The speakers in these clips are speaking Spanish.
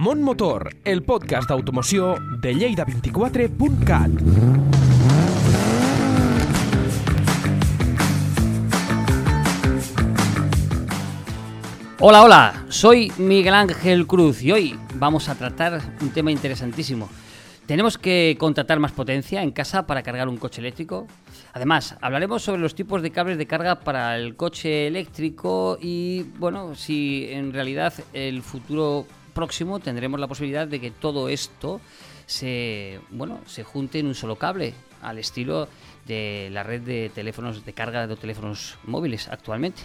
Mont Motor, el podcast d'automoció de Lleida24.cat. Hola, hola, soy Miguel Ángel Cruz y hoy vamos a tratar un tema interesantísimo. ¿Tenemos que contratar más potencia en casa para cargar un coche eléctrico? Además, hablaremos sobre los tipos de cables de carga para el coche eléctrico y, bueno, si en realidad el futuro próximo tendremos la posibilidad de que todo esto se, bueno, se junte en un solo cable, al estilo de la red de teléfonos de carga de teléfonos móviles actualmente.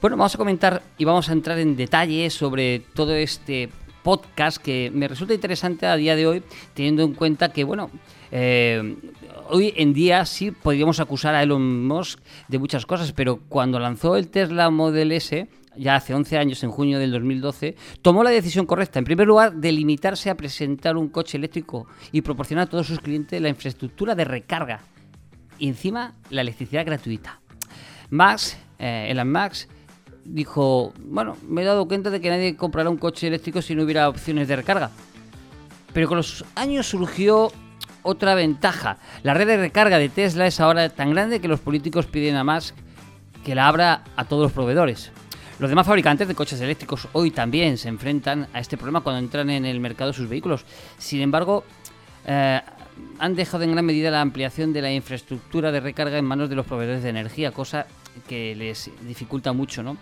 Bueno, vamos a comentar y vamos a entrar en detalle sobre todo este podcast que me resulta interesante a día de hoy, teniendo en cuenta que, bueno, eh, hoy en día sí podríamos acusar a Elon Musk de muchas cosas, pero cuando lanzó el Tesla Model S, ya hace 11 años, en junio del 2012, tomó la decisión correcta, en primer lugar, de limitarse a presentar un coche eléctrico y proporcionar a todos sus clientes la infraestructura de recarga y encima la electricidad gratuita. Max, eh, Elon Max, dijo, bueno, me he dado cuenta de que nadie comprará un coche eléctrico si no hubiera opciones de recarga. Pero con los años surgió otra ventaja. La red de recarga de Tesla es ahora tan grande que los políticos piden a más que la abra a todos los proveedores. Los demás fabricantes de coches eléctricos hoy también se enfrentan a este problema cuando entran en el mercado sus vehículos. Sin embargo, eh, han dejado en gran medida la ampliación de la infraestructura de recarga en manos de los proveedores de energía, cosa que les dificulta mucho, ¿no?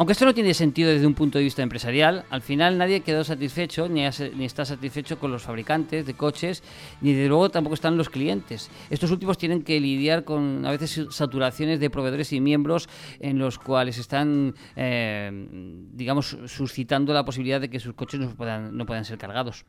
Aunque esto no tiene sentido desde un punto de vista empresarial, al final nadie quedó satisfecho ni, ni, está satisfecho con los fabricantes de coches, ni de luego tampoco están los clientes. Estos últimos tienen que lidiar con a veces saturaciones de proveedores y miembros en los cuales están, eh, digamos, suscitando la posibilidad de que sus coches no puedan, no puedan ser cargados.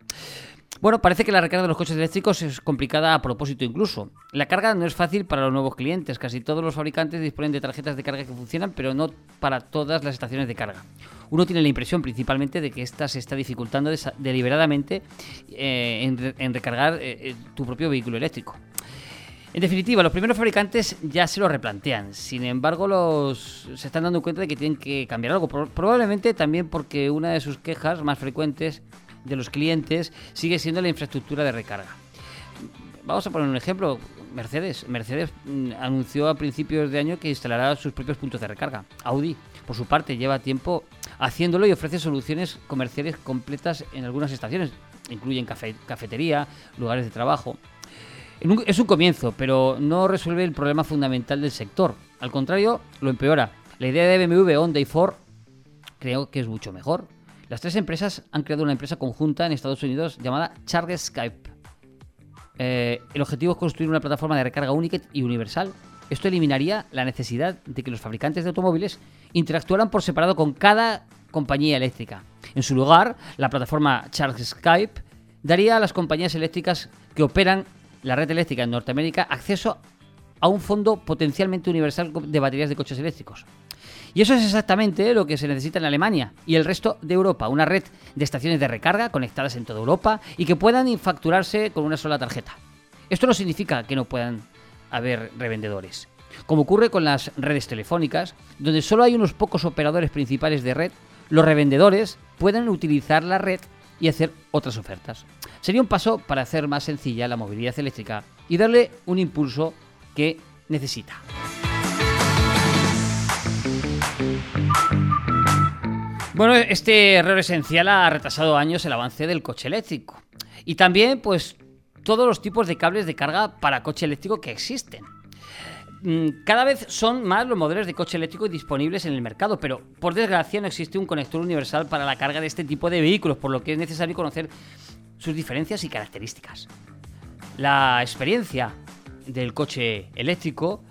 Bueno, parece que la recarga de los coches eléctricos es complicada a propósito incluso. La carga no es fácil para los nuevos clientes. Casi todos los fabricantes disponen de tarjetas de carga que funcionan, pero no para todas las estaciones de carga. Uno tiene la impresión principalmente de que esta se está dificultando deliberadamente eh, en, recargar eh, eh, tu propio vehículo eléctrico. En definitiva, los primeros fabricantes ya se lo replantean. Sin embargo, los se están dando cuenta de que tienen que cambiar algo. Probablemente también porque una de sus quejas más frecuentes de los clientes sigue siendo la infraestructura de recarga. Vamos a poner un ejemplo. Mercedes. Mercedes mm, anunció a principios de año que instalará sus propios puntos de recarga. Audi, por su parte, lleva tiempo haciéndolo y ofrece soluciones comerciales completas en algunas estaciones. Incluyen cafetería, lugares de trabajo. Es un comienzo, pero no resuelve el problema fundamental del sector. Al contrario, lo empeora. La idea de BMW, Honda y Ford creo que es mucho mejor. Las tres empresas han creado una empresa conjunta en Estados Unidos llamada Charge Skype. Eh, el objetivo es construir una plataforma de recarga única y universal. Esto eliminaría la necesidad de que los fabricantes de automóviles interactuaran por separado con cada compañía eléctrica. En su lugar, la plataforma Charge Skype daría a las compañías eléctricas que operan la red eléctrica en Norteamérica acceso a un fondo potencialmente universal de baterías de coches eléctricos. Y eso es exactamente lo que se necesita en Alemania y el resto de Europa, una red de estaciones de recarga conectadas en toda Europa y que puedan facturarse con una sola tarjeta. Esto no significa que no puedan haber revendedores. Como ocurre con las redes telefónicas, donde solo hay unos pocos operadores principales de red, los revendedores pueden utilizar la red y hacer otras ofertas. Sería un paso para hacer más sencilla la movilidad eléctrica y darle un impulso que necesita. Bueno, este error esencial ha retrasado años el avance del coche eléctrico. Y también, pues, todos los tipos de cables de carga para coche eléctrico que existen. Mm, cada vez son más los modelos de coche eléctrico disponibles en el mercado, pero por desgracia no existe un conector universal para la carga de este tipo de vehículos, por lo que es necesario conocer sus diferencias y características. La experiencia del coche eléctrico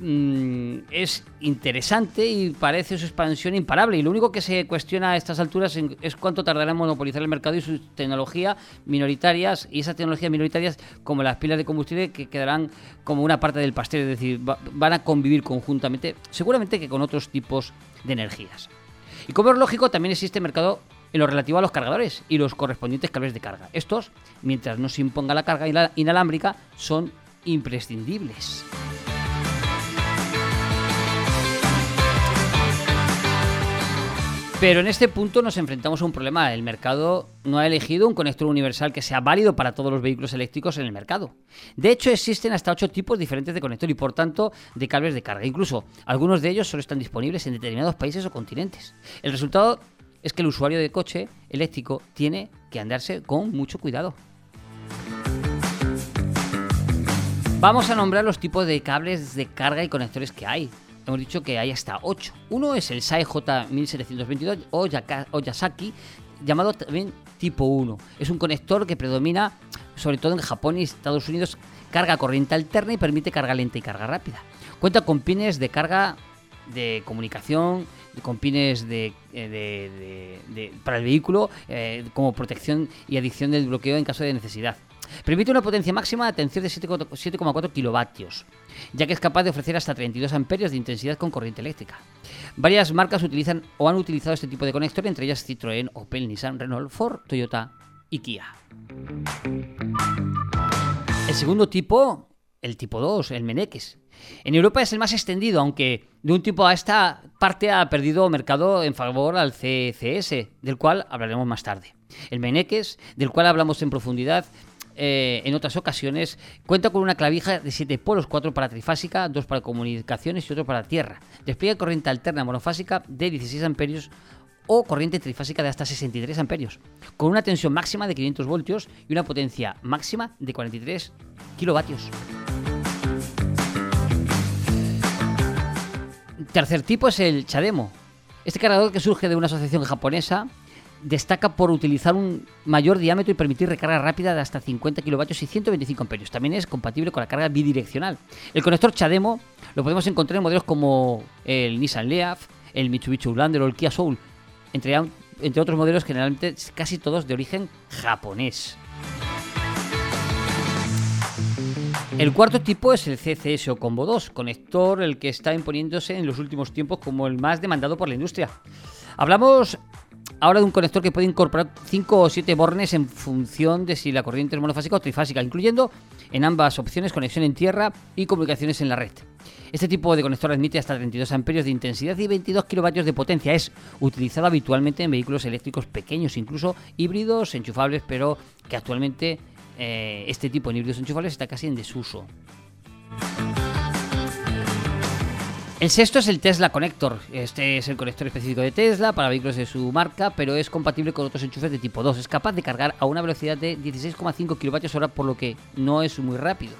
Mm, es interesante y parece su expansión imparable. Y lo único que se cuestiona a estas alturas es cuánto tardará en monopolizar el mercado y sus tecnologías minoritarias. Y esas tecnologías minoritarias, como las pilas de combustible, que quedarán como una parte del pastel, es decir, van a convivir conjuntamente, seguramente que con otros tipos de energías. Y como es lógico, también existe mercado en lo relativo a los cargadores y los correspondientes cables de carga. Estos, mientras no se imponga la carga inalámbrica, son imprescindibles. Pero en este punto nos enfrentamos a un problema. El mercado no ha elegido un conector universal que sea válido para todos los vehículos eléctricos en el mercado. De hecho, existen hasta ocho tipos diferentes de conector y por tanto de cables de carga. Incluso algunos de ellos solo están disponibles en determinados países o continentes. El resultado es que el usuario de coche eléctrico tiene que andarse con mucho cuidado. Vamos a nombrar los tipos de cables de carga y conectores que hay hemos dicho que hay hasta 8. Uno es el SAE J1722 o, Yasaki, llamado también tipo 1. Es un conector que predomina sobre todo en Japón y Estados Unidos, carga corriente alterna y permite carga lenta y carga rápida. Cuenta con pines de carga de comunicación, con pines de, eh, para el vehículo eh, como protección y adición del bloqueo en caso de necesidad. Permite una potencia máxima de atención de 7,4 kilovatios, ya que es capaz de ofrecer hasta 32 amperios de intensidad con corriente eléctrica. Varias marcas utilizan o han utilizado este tipo de conector, entre ellas Citroën, Opel, Nissan, Renault, Ford, Toyota y Kia. El segundo tipo, el tipo 2, el Meneques. En Europa es el más extendido, aunque de un tipo a esta parte ha perdido mercado en favor al CCS, del cual hablaremos más tarde. El Meneques, del cual hablamos en profundidad, eh, en otras ocasiones, cuenta con una clavija de 7 polos, 4 para trifásica, 2 para comunicaciones y otro para tierra. Despliega corriente alterna monofásica de 16 amperios o corriente trifásica de hasta 63 amperios, con una tensión máxima de 500 voltios y una potencia máxima de 43 kilovatios. Tercer tipo es el Chademo. Este cargador que surge de una asociación japonesa destaca por utilizar un mayor diámetro y permitir recarga rápida de hasta 50 kilovatios y 125 amperios. También es compatible con la carga bidireccional. El conector Chademo lo podemos encontrar en modelos como el Nissan Leaf, el Mitsubishi Outlander o el Kia Soul, entre, entre otros modelos generalmente casi todos de origen japonés. El cuarto tipo es el CCS o Combo 2, conector el que está imponiéndose en los últimos tiempos como el más demandado por la industria. Hablamos ahora de un conector que puede incorporar 5 o 7 bornes en función de si la corriente es monofásica o trifásica, incluyendo en ambas opciones conexión en tierra y comunicaciones en la red. Este tipo de conector admite hasta 32 amperios de intensidad y 22 kilovatios de potencia. Es utilizado habitualmente en vehículos eléctricos pequeños, incluso híbridos enchufables, pero que actualmente eh, este tipo de híbridos enchufables está casi en desuso. El sexto es el Tesla Connector. Este es el conector específico de Tesla para vehículos de su marca, pero es compatible con otros enchufes de tipo 2. Es capaz de cargar a una velocidad de 16,5 kWh, por lo que no es muy rápido.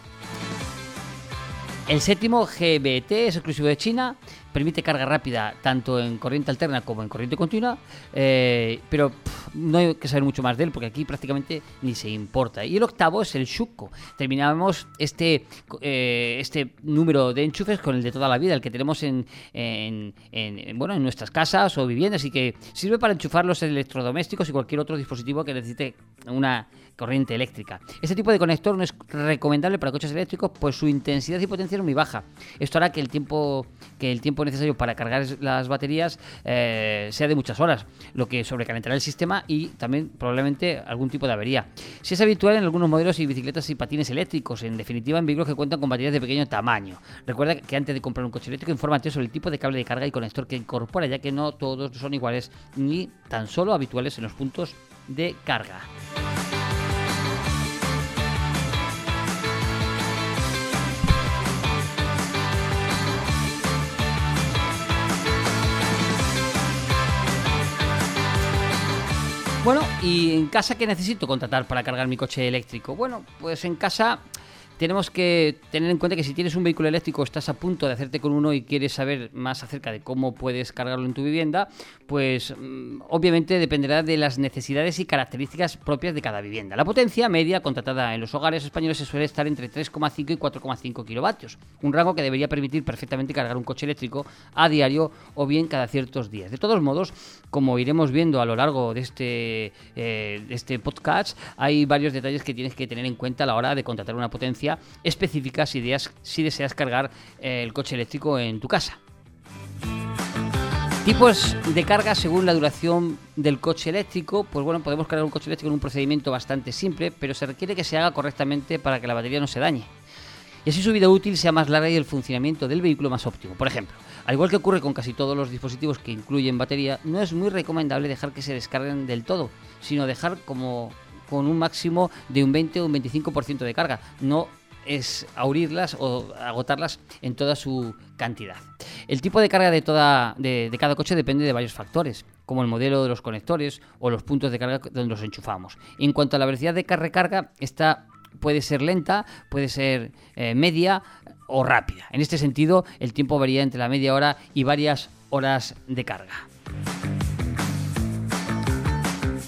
El séptimo GBT es exclusivo de China permite carga rápida tanto en corriente alterna como en corriente continua, eh, pero no hay que saber mucho más de él porque aquí prácticamente ni se importa. Y el octavo es el Shuko. Terminamos este, eh, este número de enchufes con el de toda la vida, el que tenemos en, en, bueno, en nuestras casas o viviendas y que sirve para enchufar los electrodomésticos y cualquier otro dispositivo que necesite una corriente eléctrica. Este tipo de conector no es recomendable para coches eléctricos, pues su intensidad y potencia es muy baja. Esto hará que el tiempo, que el tiempo necesario para cargar las baterías eh, sea de muchas horas, lo que sobrecalentará el sistema y también probablemente algún tipo de avería. Si es habitual en algunos modelos y bicicletas y patines eléctricos, en definitiva en vehículos que cuentan con baterías de pequeño tamaño. Recuerda que antes de comprar un coche eléctrico, infórmate sobre el tipo de cable de carga y conector que incorpora, ya que no todos son iguales ni tan solo habituales en los puntos de carga. Bueno, ¿y en casa qué necesito contratar para cargar mi coche eléctrico? Bueno, pues en casa tenemos que tener en cuenta que si tienes un vehículo eléctrico, estás a punto de hacerte con uno y quieres saber más acerca de cómo puedes cargarlo en tu vivienda, pues mm, obviamente dependerá de las necesidades y características propias de cada vivienda. La potencia media contratada en los hogares españoles suele estar entre 3,5 y 4,5 kilovatios, un rango que debería permitir perfectamente cargar un coche eléctrico a diario o bien cada ciertos días. De todos modos, como iremos viendo a lo largo de este, eh, de este podcast, hay varios detalles que tienes que tener en cuenta a la hora de contratar una potencia específica si, deseas cargar eh, el coche eléctrico en tu casa. Tipos de carga según la duración del coche eléctrico, pues bueno, podemos cargar un coche eléctrico en un procedimiento bastante simple, pero se requiere que se haga correctamente para que la batería no se dañe. y así su vida útil sea más larga y el funcionamiento del vehículo más óptimo. Por ejemplo, al igual que ocurre con casi todos los dispositivos que incluyen batería, no es muy recomendable dejar que se descarguen del todo, sino dejar como con un máximo de un 20 o un 25% de carga. No es abrirlas o agotarlas en toda su cantidad. El tipo de carga de, toda, de, cada coche depende de varios factores, como el modelo de los conectores o los puntos de carga donde los enchufamos. En cuanto a la velocidad de recarga, esta puede ser lenta, puede ser eh, media o rápida. En este sentido, el tiempo varía entre la media hora y varias horas de carga.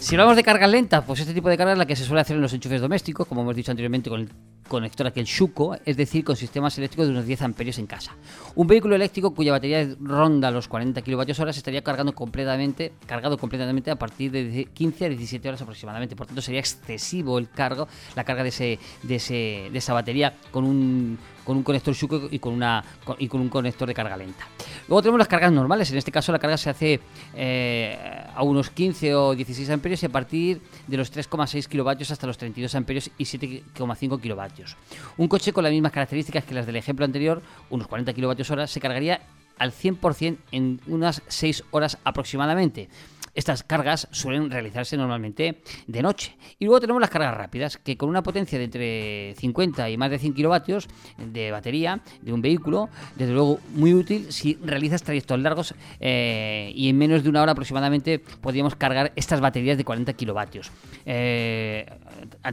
Si hablamos de carga lenta, pues este tipo de carga es la que se suele hacer en los enchufes domésticos, como hemos dicho anteriormente con el conector aquel Shuko, es decir, con sistemas eléctricos de unos 10 amperios en casa. Un vehículo eléctrico cuya batería ronda los 40 kWh estaría cargando completamente, cargado completamente a partir de 15 a 17 horas aproximadamente. Por tanto, sería excesivo el cargo, la carga de, ese, de, ese, de esa batería con un con un conector Shuko y con, una, y con un conector de carga lenta. Luego tenemos las cargas normales, en este caso la carga se hace eh, a unos 15 o 16 amperios y a partir de los 3,6 kilovatios hasta los 32 amperios y 7,5 kilovatios. Un coche con las mismas características que las del ejemplo anterior, unos 40 kilovatios hora, se cargaría al 100% en unas 6 horas aproximadamente. Estas cargas suelen realizarse normalmente de noche. Y luego tenemos las cargas rápidas, que con una potencia de entre 50 y más de 100 kilovatios de batería de un vehículo, desde luego muy útil si realizas trayectos largos eh, y en menos de una hora aproximadamente podríamos cargar estas baterías de 40 kilovatios. Eh,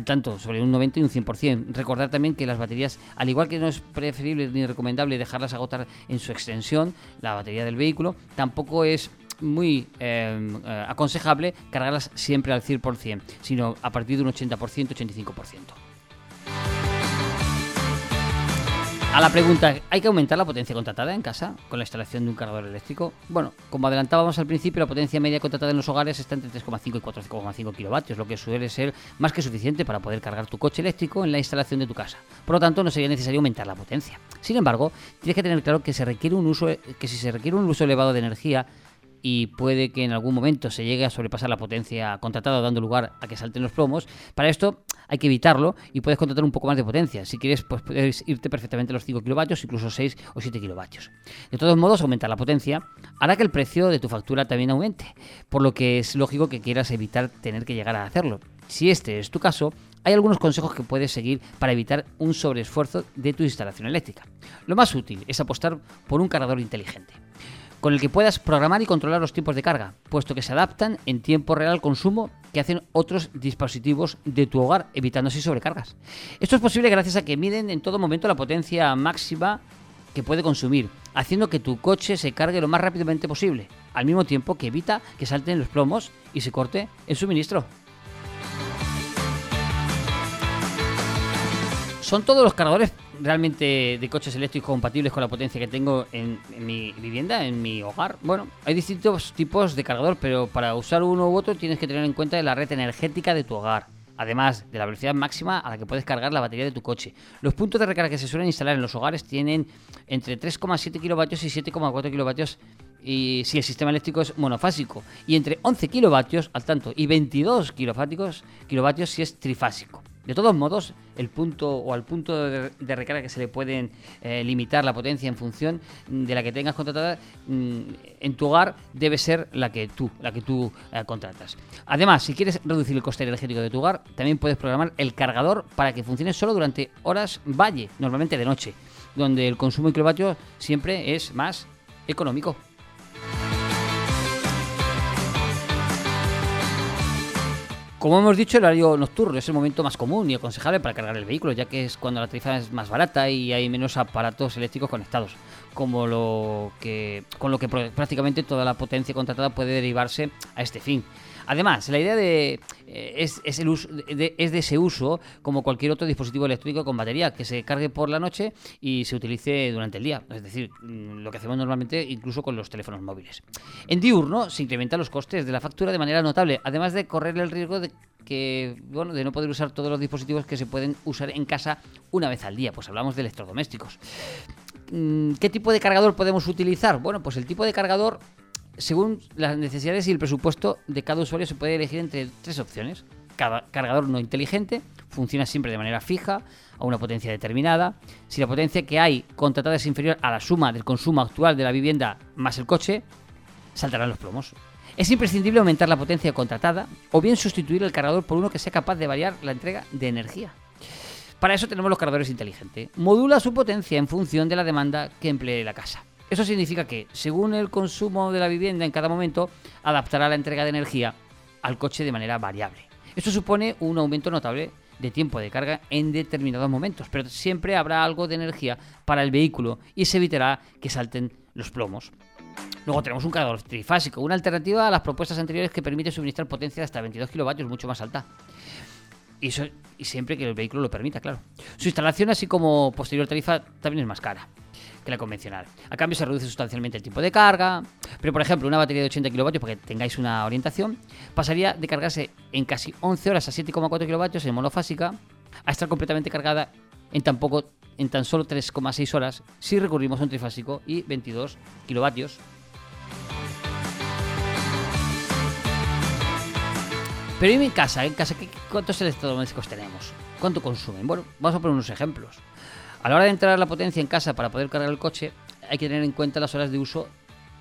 tanto sobre un 90 y un 100%. Recordar también que las baterías, al igual que no es preferible ni recomendable dejarlas agotar en su extensión, la batería del vehículo, tampoco es muy em, eh, aconsejable cargarlas siempre al 100%, sino a partir de un 80%, 85%. A la pregunta, ¿hay que aumentar la potencia contratada en casa con la instalación de un cargador eléctrico? Bueno, como adelantábamos al principio, la potencia media contratada en los hogares está entre 3,5 y 4,5 kilovatios, lo que suele ser más que suficiente para poder cargar tu coche eléctrico en la instalación de tu casa. Por lo tanto, no sería necesario aumentar la potencia. Sin embargo, tienes que tener claro que se requiere un uso que si se requiere un uso elevado de energía, y puede que en algún momento se llegue a sobrepasar la potencia contratada dando lugar a que salten los plomos. Para esto hay que evitarlo y puedes contratar un poco más de potencia. Si quieres, pues puedes irte perfectamente a los 5 kilovatios, incluso 6 o 7 kilovatios. De todos modos, aumentar la potencia hará que el precio de tu factura también aumente, por lo que es lógico que quieras evitar tener que llegar a hacerlo. Si este es tu caso, hay algunos consejos que puedes seguir para evitar un sobreesfuerzo de tu instalación eléctrica. Lo más útil es apostar por un cargador inteligente con el que puedas programar y controlar los tiempos de carga, puesto que se adaptan en tiempo real al consumo que hacen otros dispositivos de tu hogar, evitando así sobrecargas. Esto es posible gracias a que miden en todo momento la potencia máxima que puede consumir, haciendo que tu coche se cargue lo más rápidamente posible, al mismo tiempo que evita que salten los plomos y se corte el suministro. ¿Son todos los cargadores realmente de coches eléctricos compatibles con la potencia que tengo en, mi vivienda, en mi hogar. Bueno, hay distintos tipos de cargador, pero para usar uno u otro tienes que tener en cuenta la red energética de tu hogar. Además de la velocidad máxima a la que puedes cargar la batería de tu coche. Los puntos de recarga que se suelen instalar en los hogares tienen entre 3,7 kilovatios y 7,4 kilovatios si el sistema eléctrico es monofásico y entre 11 kilovatios al tanto y 22 kilovatios, kilovatios si es trifásico. De todos modos, el punto o al punto de, recarga que se le pueden eh, limitar la potencia en función de la que tengas contratada mm, en tu hogar debe ser la que tú, la que tú eh, contratas. Además, si quieres reducir el coste energético de tu hogar, también puedes programar el cargador para que funcione solo durante horas valle, normalmente de noche, donde el consumo en kilovatios siempre es más económico. Como hemos dicho, el horario nocturno es el momento más común y aconsejable para cargar el vehículo, ya que es cuando la tarifa es más barata y hay menos aparatos eléctricos conectados, como lo que, con lo que prácticamente toda la potencia contratada puede derivarse a este fin. Además, la idea de, eh, es, el uso, de, es de ese uso como cualquier otro dispositivo eléctrico con batería, que se cargue por la noche y se utilice durante el día. Es decir, mm, lo que hacemos normalmente incluso con los teléfonos móviles. En diurno se incrementan los costes de la factura de manera notable, además de correr el riesgo de que bueno, de no poder usar todos los dispositivos que se pueden usar en casa una vez al día. Pues hablamos de electrodomésticos. Mm, ¿Qué tipo de cargador podemos utilizar? Bueno, pues el tipo de cargador según las necesidades y el presupuesto de cada usuario se puede elegir entre tres opciones. cargador no inteligente, funciona siempre de manera fija, a una potencia determinada. Si la potencia que hay contratada es inferior a la suma del consumo actual de la vivienda más el coche, saltarán los plomos. Es imprescindible aumentar la potencia contratada o bien sustituir el cargador por uno que sea capaz de variar la entrega de energía. Para eso tenemos los cargadores inteligentes. Modula su potencia en función de la demanda que emplee la casa. Eso significa que, según el consumo de la vivienda en cada momento, adaptará la entrega de energía al coche de manera variable. Esto supone un aumento notable de tiempo de carga en determinados momentos, pero siempre habrá algo de energía para el vehículo y se evitará que salten los plomos. Luego tenemos un cargador trifásico, una alternativa a las propuestas anteriores que permite suministrar potencia de hasta 22 kilovatios, mucho más alta. Y, y siempre que el vehículo lo permita, claro. Su instalación, así como posterior tarifa, también es más cara que la convencional. A cambio se reduce sustancialmente el tiempo de carga, pero por ejemplo una batería de 80 kilovatios, para que tengáis una orientación, pasaría de cargarse en casi 11 horas a 7,4 kilovatios en monofásica a estar completamente cargada en tan, poco, en tan solo 3,6 horas si recurrimos a un trifásico y 22 kilovatios. Pero en casa, en casa, ¿cuántos electrodomésticos tenemos? ¿Cuánto consumen? Bueno, vamos a poner unos ejemplos. A la hora de entrar la potencia en casa para poder cargar el coche, hay que tener en cuenta las horas de uso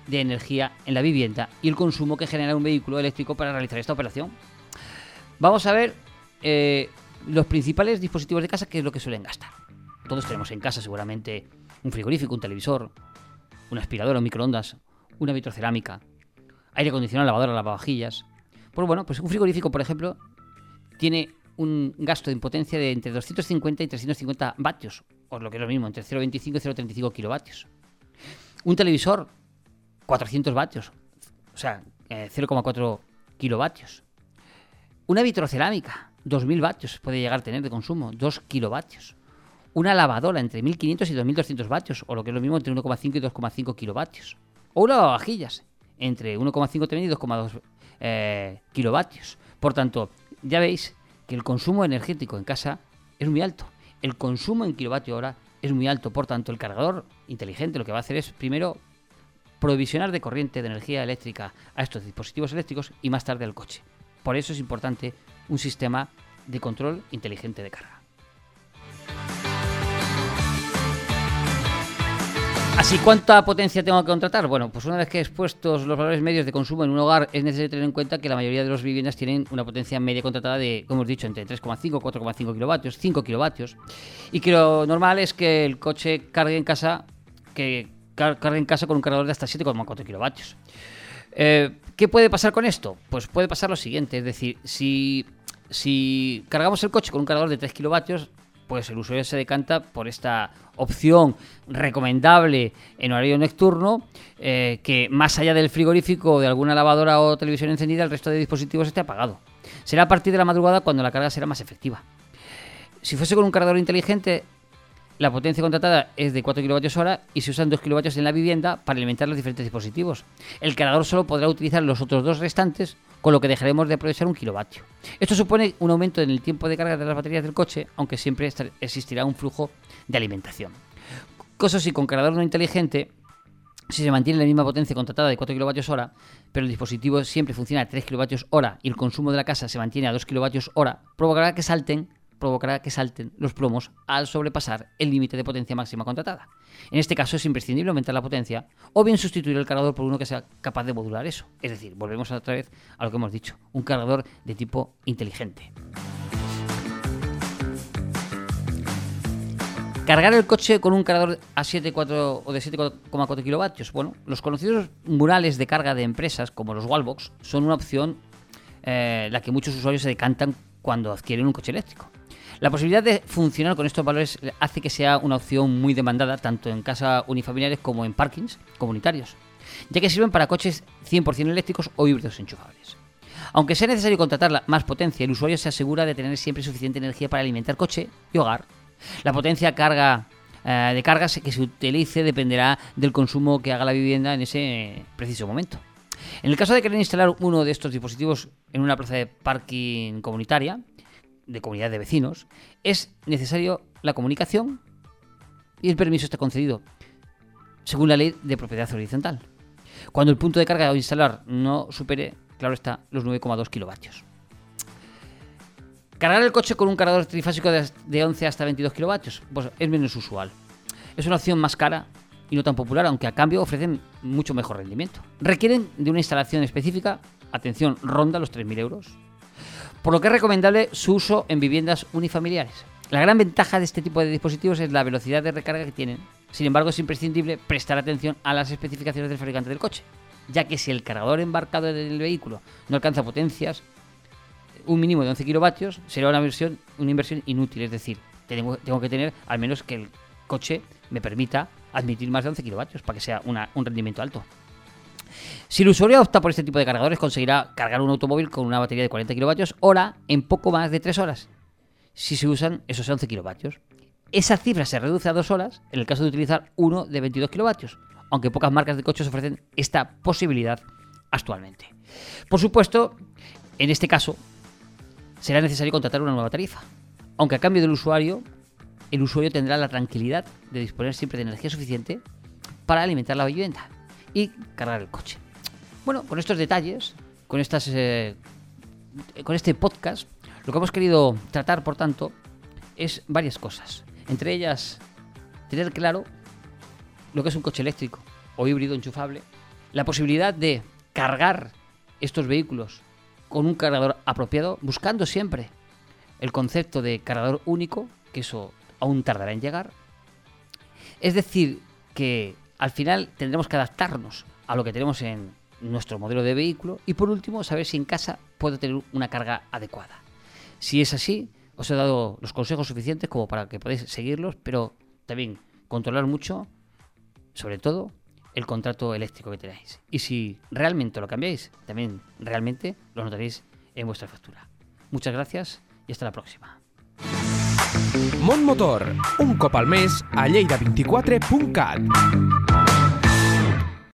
de energía en la vivienda y el consumo que genera un vehículo eléctrico para realizar esta operación. Vamos a ver eh, los principales dispositivos de casa, que es lo que suelen gastar. Todos tenemos en casa seguramente un frigorífico, un televisor, una aspiradora, un microondas, una vitrocerámica, aire acondicionado, lavadora, lavavajillas. Pues bueno, pues un frigorífico, por ejemplo, tiene un gasto de potencia de entre 250 y 350 vatios, o lo que es lo mismo, entre 0,25 y 0,35 kilovatios. Un televisor, 400 vatios, o sea, 0,4 eh, kilovatios. Una vitrocerámica, 2.000 vatios puede llegar a tener de consumo, 2 kilovatios. Una lavadora entre 1.500 y 2.200 vatios, o lo que es lo mismo, entre 1,5 y 2,5 kilovatios. O una lavavajillas, entre 1,5 también y 2,2 eh, kilovatios. Por tanto, ya veis que el consumo energético en casa es muy alto. El consumo en kilovatio hora es muy alto. Por tanto, el cargador inteligente lo que va a hacer es primero provisionar de corriente de energía eléctrica a estos dispositivos eléctricos y más tarde al coche. Por eso es importante un sistema de control inteligente de carga. Así, ¿cuánta potencia tengo que contratar? Bueno, pues una vez que expuestos los valores medios de consumo en un hogar, es necesario tener en cuenta que la mayoría de las viviendas tienen una potencia media contratada de, como hemos dicho, entre 3,5 y 4,5 kilovatios, 5 kilovatios, y que lo normal es que el coche cargue en casa, que cargue en casa con un cargador de hasta 7,4 kilovatios. Eh, ¿Qué puede pasar con esto? Pues puede pasar lo siguiente, es decir, si, si cargamos el coche con un cargador de 3 kilovatios, pues el usuario se decanta por esta opción recomendable en horario nocturno, eh, que más allá del frigorífico de alguna lavadora o televisión encendida, el resto de dispositivos esté apagado. Será a partir de la madrugada cuando la carga será más efectiva. Si fuese con un cargador inteligente, la potencia contratada es de 4 kWh y se usan 2 kW en la vivienda para alimentar los diferentes dispositivos. El cargador solo podrá utilizar los otros dos restantes, con lo que dejaremos de aprovechar un kilovatio. Esto supone un aumento en el tiempo de carga de las baterías del coche, aunque siempre existirá un flujo de alimentación. Cosas si con cargador no inteligente, si se mantiene la misma potencia contratada de 4 kWh, pero el dispositivo siempre funciona a 3 kWh y el consumo de la casa se mantiene a 2 kWh, provocará que salten provocará que salten los plomos al sobrepasar el límite de potencia máxima contratada. En este caso es imprescindible aumentar la potencia o bien sustituir el cargador por uno que sea capaz de modular eso. Es decir, volvemos otra vez a lo que hemos dicho, un cargador de tipo inteligente. Cargar el coche con un cargador a 7,4 o de 7,4 kilovatios. Bueno, los conocidos murales de carga de empresas como los Wallbox son una opción eh, la que muchos usuarios se decantan cuando adquieren un coche eléctrico. La posibilidad de funcionar con estos valores hace que sea una opción muy demandada tanto en casas unifamiliares como en parkings comunitarios, ya que sirven para coches 100% eléctricos o híbridos enchufables. Aunque sea necesario contratar más potencia, el usuario se asegura de tener siempre suficiente energía para alimentar coche y hogar. La potencia eh, de carga que se utilice dependerá del consumo que haga la vivienda en ese preciso momento. En el caso de querer instalar uno de estos dispositivos en una plaza de parking comunitaria, de comunidad de vecinos, es necesario la comunicación y el permiso está concedido, según la ley de propiedad horizontal. Cuando el punto de carga o instalar no supere, claro está, los 9,2 kilovatios. Cargar el coche con un cargador trifásico de, de 11 hasta 22 kilovatios pues es menos usual. Es una opción más cara y no tan popular, aunque a cambio ofrecen mucho mejor rendimiento. Requieren de una instalación específica, atención, ronda los 3.000 euros, por lo que es recomendable su uso en viviendas unifamiliares. La gran ventaja de este tipo de dispositivos es la velocidad de recarga que tienen. Sin embargo, es imprescindible prestar atención a las especificaciones del fabricante del coche, ya que si el cargador embarcado del vehículo no alcanza potencias, un mínimo de 11 kilovatios será una, versión, una inversión inútil. Es decir, tengo, que tener al menos que el coche me permita admitir más de 11 kilovatios para que sea un rendimiento alto. Si el usuario opta por este tipo de cargadores, conseguirá cargar un automóvil con una batería de 40 kilovatios hora en poco más de 3 horas, si se usan esos 11 kilovatios. Esa cifra se reduce a 2 horas en el caso de utilizar uno de 22 kilovatios, aunque pocas marcas de coches ofrecen esta posibilidad actualmente. Por supuesto, en este caso, será necesario contratar una nueva tarifa, aunque a cambio del usuario, el usuario tendrá la tranquilidad de disponer siempre de energía suficiente para alimentar la vivienda y cargar el coche. Bueno, con estos detalles, con estas, eh, con este podcast, lo que hemos querido tratar, por tanto, es varias cosas. Entre ellas, tener claro lo que es un coche eléctrico o híbrido enchufable, la posibilidad de cargar estos vehículos con un cargador apropiado, buscando siempre el concepto de cargador único, que eso aún tardará en llegar. Es decir, que al final tendremos que adaptarnos a lo que tenemos en nuestro modelo de vehículo y por último saber si en casa puedo tener una carga adecuada. Si es así, os he dado los consejos suficientes como para que podáis seguirlos, pero también controlar mucho, sobre todo, el contrato eléctrico que tenéis. Y si realmente lo cambiáis, también realmente lo notaréis en vuestra factura. Muchas gracias y hasta la próxima. Un al mes a lleida24.cat.